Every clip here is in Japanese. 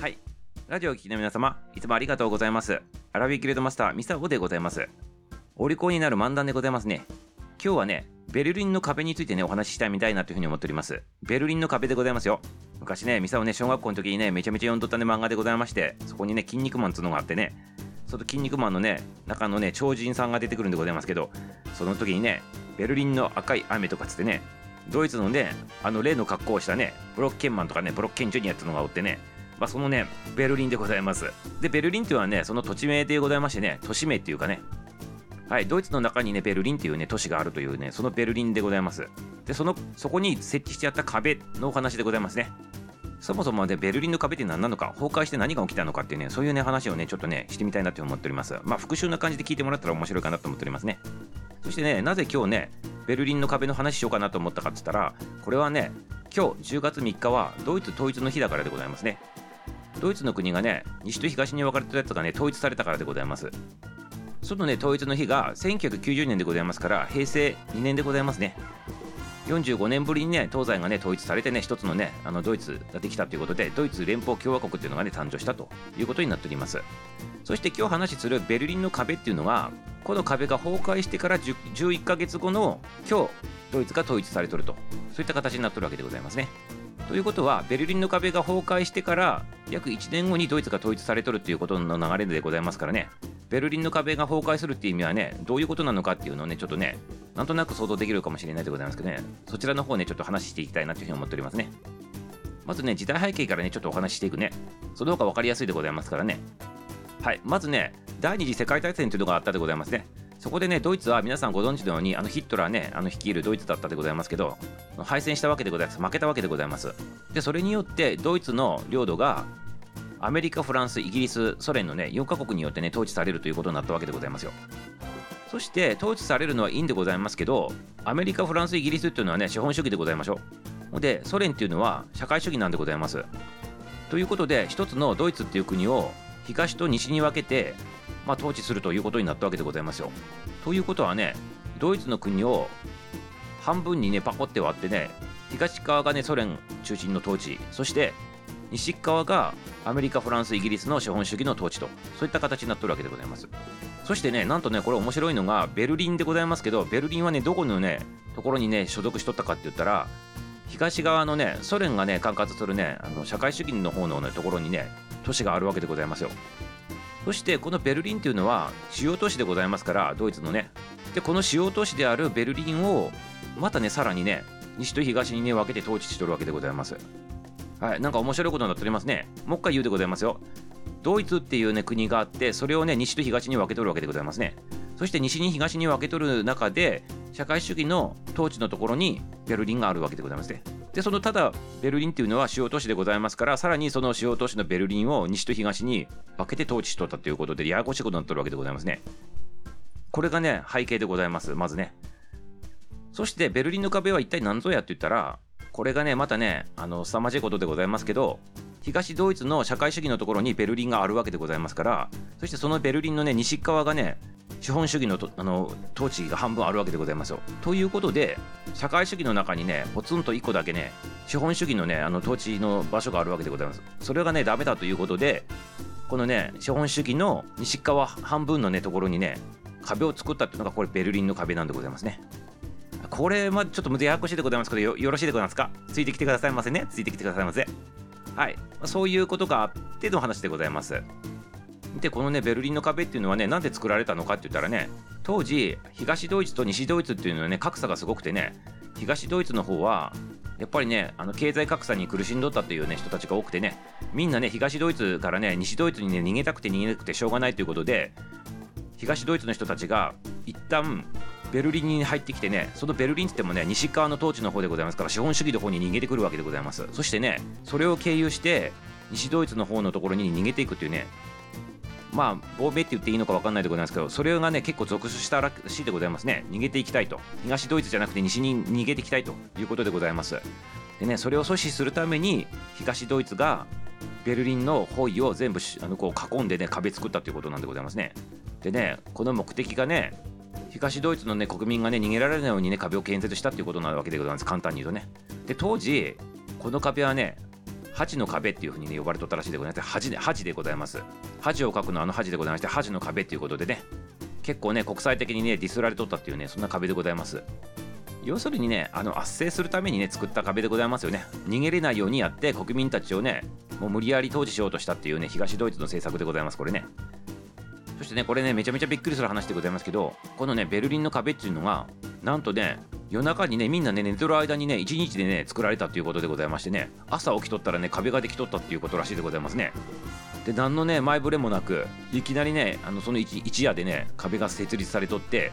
はい。ラジオを聴きの皆様、いつもありがとうございます。アラビーキレードマスター、ミサオでございます。お利口になる漫談でございますね。今日はね、ベルリンの壁についてね、お話ししたいみたいなというふうに思っております。ベルリンの壁でございますよ。昔ね、ミサオね、小学校の時にね、めちゃめちゃ読んどったね、漫画でございまして、そこにね、筋肉マンっていうのがあってね、その筋肉マンのね、中のね、超人さんが出てくるんでございますけど、その時にね、ベルリンの赤い雨とかつってね、ドイツのね、あの例の格好をしたね、ブロッケンマンとかね、ブロッケンジュニアってのがおってね、まあ、そのね、ベルリンでございます。で、ベルリンっていうのはね、その土地名でございましてね、都市名っていうかね、はい、ドイツの中にね、ベルリンっていうね、都市があるというね、そのベルリンでございます。で、その、そこに設置してあった壁のお話でございますね。そもそもね、ベルリンの壁って何なのか、崩壊して何が起きたのかっていうね、そういうね、話をね、ちょっとね、してみたいなって思っております。まあ、復習な感じで聞いてもらったら面白いかなと思っておりますね。そしてね、なぜ今日ね、ベルリンの壁の話しようかなと思ったかって言ったら、これはね、今日10月3日はドイツ統一の日だからでございますね。ドイツの国がね、西と東に分かれてたやつがね、統一されたからでございます。そのね、統一の日が1990年でございますから、平成2年でございますね。45年ぶりにね、東西がね、統一されてね、一つのね、あのドイツができたということで、ドイツ連邦共和国っていうのがね、誕生したということになっております。そして今日話するベルリンの壁っていうのが、この壁が崩壊してから10 11ヶ月後の今日、ドイツが統一されとると、そういった形になってるわけでございますね。ということは、ベルリンの壁が崩壊してから約1年後にドイツが統一されとるっていうことの流れでございますからね、ベルリンの壁が崩壊するっていう意味はね、どういうことなのかっていうのをね、ちょっとね、なんとなく想像できるかもしれないでございますけどね、そちらの方ね、ちょっと話していきたいなというふうに思っておりますね。まずね、時代背景からね、ちょっとお話ししていくね。その方が分かりやすいでございますからね。はい、まずね、第二次世界大戦というのがあったでございますね。そこでね、ドイツは皆さんご存知のように、あのヒットラーね、あの率いるドイツだったでございますけど、敗戦したわけでございます。負けたわけでございます。で、それによって、ドイツの領土が、アメリカ、フランス、イギリス、ソ連のね、4カ国によってね、統治されるということになったわけでございますよ。そして、統治されるのはいいんでございますけど、アメリカ、フランス、イギリスっていうのはね、資本主義でございましょう。で、ソ連っていうのは社会主義なんでございます。ということで、一つのドイツっていう国を東と西に分けて、まあ、統治するということになったわけでございますよ。ということはね、ドイツの国を半分にね、パコって割ってね、東側がね、ソ連中心の統治、そして西側がアメリカ、フランス、イギリスの資本主義の統治と、そういった形になってるわけでございます。そしてね、なんとね、これ面白いのが、ベルリンでございますけど、ベルリンはね、どこのね、ところにね、所属しとったかって言ったら、東側のね、ソ連がね、管轄するね、あの社会主義の方の、ね、ところにね、都市があるわけでございますよ。そして、このベルリンっていうのは、主要都市でございますから、ドイツのね。で、この主要都市であるベルリンを、またね、さらにね、西と東にね、分けて統治しとるわけでございます。はい、なんか面白いことになっておりますね。もう一回言うでございますよ。ドイツっていうね、国があって、それをね、西と東に分けとるわけでございますね。そして西に東に分けとる中で、社会主義の統治のところにベルリンがあるわけでございますね。で、そのただ、ベルリンっていうのは主要都市でございますから、さらにその主要都市のベルリンを西と東に分けて統治しとったということで、ややこしいことになってるわけでございますね。これがね、背景でございます。まずね。そして、ベルリンの壁は一体何ぞやって言ったら、これがね、またね、あの、凄まじいことでございますけど、東ドイツの社会主義のところにベルリンがあるわけでございますから、そしてそのベルリンのね、西側がね、資本主義のとあの統治が半分あるわけでございますよ。ということで、社会主義の中にね、ポツンと1個だけね、資本主義のね、あの統治の場所があるわけでございます。それがね、ダメだということで、このね、資本主義の西側半分のね、ところにね、壁を作ったっていうのが、これ、ベルリンの壁なんでございますね。これ、ま、ちょっとややこしいでございますけどよ、よろしいでございますか？ついてきてくださいませね。ついてきてくださいませ。はい。そういうことがあっての話でございます。で、このね、ベルリンの壁っていうのはね、なんで作られたのかって言ったらね、当時、東ドイツと西ドイツっていうのはね、格差がすごくてね、東ドイツの方は、やっぱりね、あの経済格差に苦しんどったというね、人たちが多くてね、みんなね、東ドイツからね、西ドイツにね、逃げたくて逃げたくてしょうがないということで、東ドイツの人たちが、一旦、ベルリンに入ってきてね、そのベルリンって言ってもね、西側の統治の方でございますから、資本主義の方に逃げてくるわけでございます。そしてね、それを経由して、西ドイツの方のところに逃げていくっていうね、まあ、亡命って言っていいのか分かんないでございますけど、それがね、結構続出したらしいでございますね。逃げていきたいと。東ドイツじゃなくて西に逃げていきたいということでございます。でね、それを阻止するために、東ドイツがベルリンの包囲を全部あのこう囲んでね、壁作ったということなんでございますね。でね、この目的がね、東ドイツの、ね、国民が、ね、逃げられないように、ね、壁を建設したということなわけでございます、簡単に言うとね。で、当時、この壁はね、恥の壁っていうふうにね呼ばれとったらしいでございます恥で恥でございます恥を書くのはあの恥でございまして恥の壁っていうことでね結構ね国際的にねディスられとったっていうねそんな壁でございます。要するにねあの圧政するためにね作った壁でございますよね。逃げれないようにやって国民たちをねもう無理やり統治しようとしたっていうね東ドイツの政策でございますこれね。そしてねこれねめちゃめちゃびっくりする話でございますけどこのねベルリンの壁っていうのがなんとね夜中にねみんなね寝てる間にね1日でね作られたということでございましてね。朝起きとったらね壁ができとったっていうことらしいでございますね。で何のね前触れもなくいきなりねあのその一一夜でね壁が設立されとって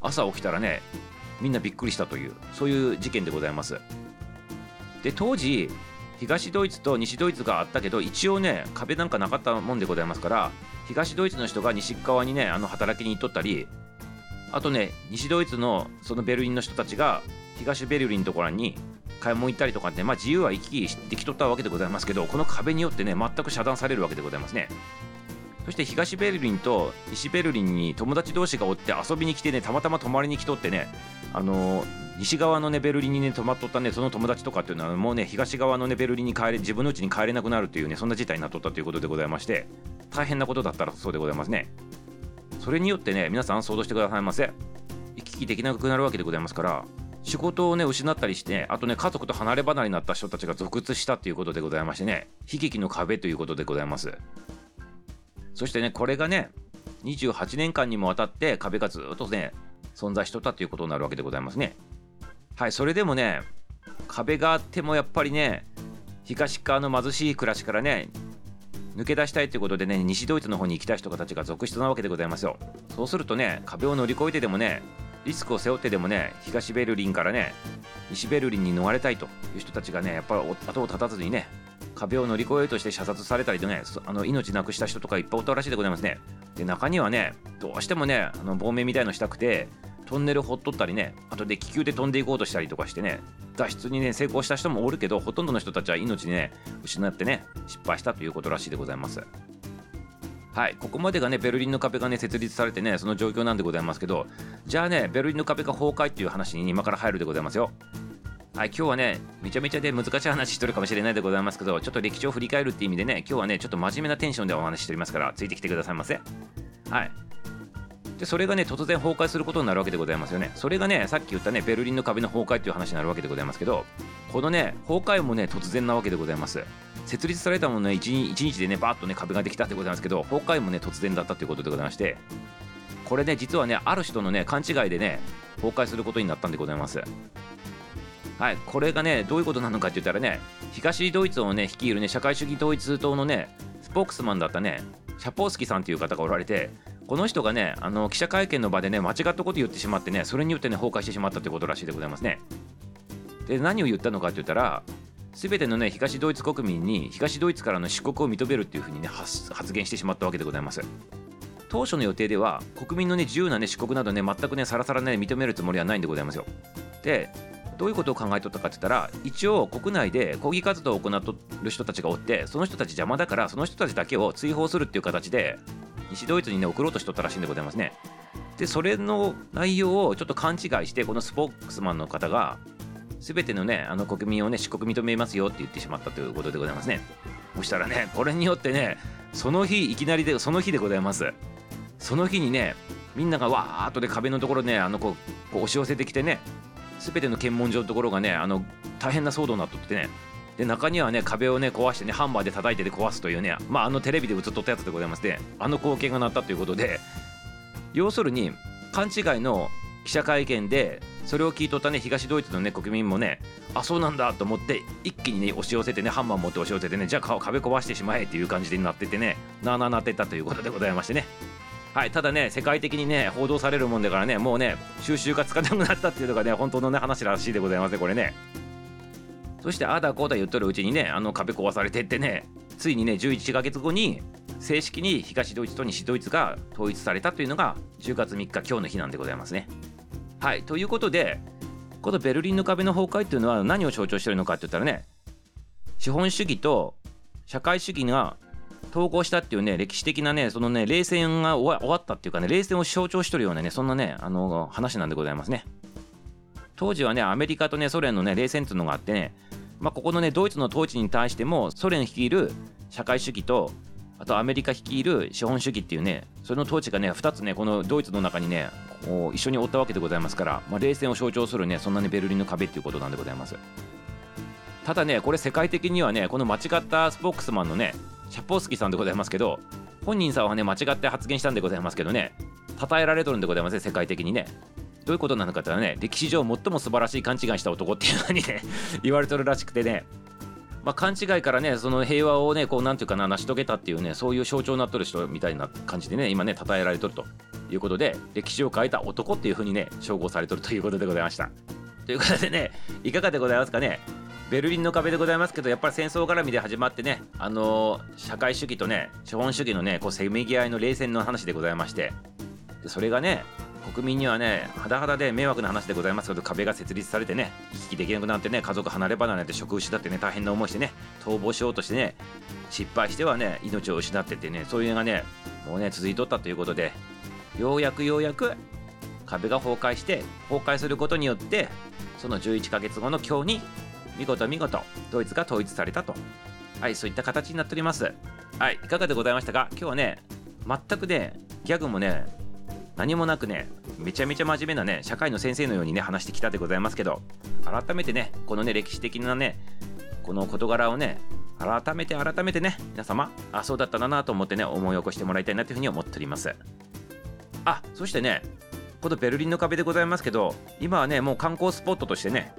朝起きたらねみんなびっくりしたというそういう事件でございます。で当時東ドイツと西ドイツがあったけど一応ね壁なんかなかったもんでございますから東ドイツの人が西側にねあの働きに行っとったりあとね西ドイツのそのベルリンの人たちが東ベルリンのところに買い物行ったりとかってまあ自由は行き来できとったわけでございますけどこの壁によってね全く遮断されるわけでございますね。そして東ベルリンと西ベルリンに友達同士がおって遊びに来てねたまたま泊まりに来とってねあのー、西側のねベルリンにね泊まっとったねその友達とかっていうのはもうね東側のねベルリンに帰れ自分の家に帰れなくなるというねそんな事態になっとったということでございまして大変なことだったらそうでございますね。それによってね皆さん想像してくださいませ行き来できなくなるわけでございますから仕事をね失ったりしてあとね家族と離れ離れになった人たちが続出したということでございましてね悲劇の壁ということでございます。そしてねこれがね28年間にもわたって壁がずっとね存在しとったということになるわけでございますね。はいそれでもね壁があってもやっぱりね東側の貧しい暮らしからね抜け出したいということでね西ドイツの方に行きたい人たちが続出なわけでございますよ。そうするとね壁を乗り越えてでもねリスクを背負ってでもね東ベルリンからね西ベルリンに逃れたいという人たちがねやっぱり後を絶たずにね壁を乗り越えようとして射殺されたりとねあの命なくした人とかいっぱいおったらしいでございますね。で中にはねどうしてもねあの亡命みたいのしたくてトンネル掘っとったりねあとで気球で飛んでいこうとしたりとかしてね脱出にね成功した人もおるけどほとんどの人たちは命にね失ってね失敗したということらしいでございます。はい、ここまでがねベルリンの壁がね設立されてねその状況なんでございますけどじゃあねベルリンの壁が崩壊っていう話に今から入るでございますよ。はい今日はねめちゃめちゃで難しい話してるかもしれないでございますけどちょっと歴史を振り返るっていう意味でね今日はねちょっと真面目なテンションでお話ししておりますからついてきてくださいませ。はい。でそれがね突然崩壊することになるわけでございますよね。それがねさっき言ったねベルリンの壁の崩壊っていう話になるわけでございますけどこのね崩壊もね突然なわけでございます。設立されたものね 1, 日でねバーッとね壁ができたってございますけど崩壊もね突然だったということでございましてこれね実はねある人のね勘違いでね崩壊することになったんでございます。はいこれがねどういうことなのかって言ったらね東ドイツをね率いるね社会主義統一党のねスポークスマンだったねシャポースキさんという方がおられてこの人がねあの記者会見の場でね間違ったこと言ってしまってねそれによってね崩壊してしまったということらしいでございますね。で何を言ったのかって言ったら全てのね東ドイツ国民に東ドイツからの出国を認めるっていうふうにね発言してしまったわけでございます。当初の予定では国民のね自由なね出国などね全くねさらさらね認めるつもりはないんでございますよ。でどういうことを考えとったかって言ったら一応国内で抗議活動を行っとる人たちがおってその人たち邪魔だからその人たちだけを追放するっていう形で西ドイツにね送ろうとしとったらしいんでございますね。でそれの内容をちょっと勘違いしてこのスポークスマンの方が全てのねあの国民をね出国認めますよって言ってしまったということでございますね。そしたらねこれによってねその日いきなりでその日でございます。その日にねみんながわーっとで壁のところねあのこうこう押し寄せてきてね全ての検問所のところがねあの大変な騒動になっとってねで中にはね壁をね壊してねハンマーで叩いてで壊すというねまああのテレビで映っとったやつでございましてあの光景がなったということで要するに勘違いの記者会見でそれを聞いとったね東ドイツのね国民もねあそうなんだと思って一気にね押し寄せてねハンマー持って押し寄せてねじゃあ壁壊してしまえっていう感じになっててねなあなあなってたということでございましてね。はいただね世界的にね報道されるもんだからねもうね収集がつかなくなったっていうのがね本当のね話らしいでございますねこれね。そしてああだこうだ言っとるうちにねあの壁壊されてってねついにね11ヶ月後に正式に東ドイツと西ドイツが統一されたというのが10月3日今日の日なんでございますね。はいということでこのベルリンの壁の崩壊っていうのは何を象徴してるのかって言ったらね資本主義と社会主義が統合したっていうね歴史的なねそのね冷戦が終わったっていうかね冷戦を象徴してるようなねそんなねあの話なんでございますね。当時はねアメリカとねソ連のね冷戦っていうのがあってねまあ、ここのねドイツの統治に対してもソ連率いる社会主義とあとアメリカ率いる資本主義っていうねその統治がね2つねこのドイツの中にねこう一緒におったわけでございますから、まあ、冷戦を象徴するねそんなにベルリンの壁っていうことなんでございます。ただねこれ世界的にはねこの間違ったスポークスマンのねシャポースキーさんでございますけど本人さんはね間違って発言したんでございますけどね称えられとるんでございますね世界的にね。どういうことなのかというとね歴史上最も素晴らしい勘違いした男っていうふうにね 言われとるらしくてね。まあ、勘違いからねその平和をねこうなんていうかな成し遂げたっていうねそういう象徴になっとる人みたいな感じでね今ね称えられとるということで歴史を変えた男っていうふうにね称号されとるということでございました。ということでねいかがでございますかね？ベルリンの壁でございますけどやっぱり戦争絡みで始まってねあのー、社会主義とね資本主義のねこうせめぎ合いの冷戦の話でございまして。それがね国民にはね、はだはだで迷惑な話でございますけど、壁が設立されてね、行き来できなくなってね、家族離れ離れで職失ってね、大変な思いしてね、逃亡しようとしてね、失敗してはね、命を失ってってね、そういうのがね、もうね、続いとったということで、ようやくようやく壁が崩壊して、崩壊することによって、その11ヶ月後の今日に、見事見事、ドイツが統一されたと。はい、そういった形になっております。はい、いかがでございましたか？今日はね、全くね、ギャグもね、何もなくねめちゃめちゃ真面目なね社会の先生のようにね話してきたでございますけど改めてねこのね歴史的なねこの事柄をね改めて改めてね皆様あそうだったなと思ってね思い起こしてもらいたいなというふうに思っておりますあそしてねこのベルリンの壁でございますけど今はねもう観光スポットとしてね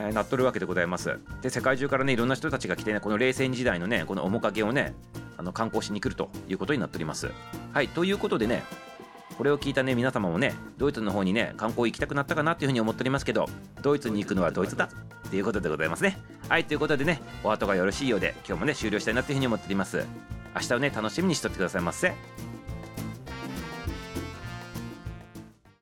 え、なっとるわけでございます。で、世界中からね、いろんな人たちが来てね、この冷戦時代のね、この面影をね、あの観光しに来るということになっております。はい、ということでね、これを聞いたね皆様もねドイツの方にね観光行きたくなったかなっていうふうに思っておりますけどドイツに行くのはドイツだっていうことでございますね。はいということでねお後がよろしいようで今日もね終了したいなっていうふうに思っております。明日をね楽しみにしとってくださいませ。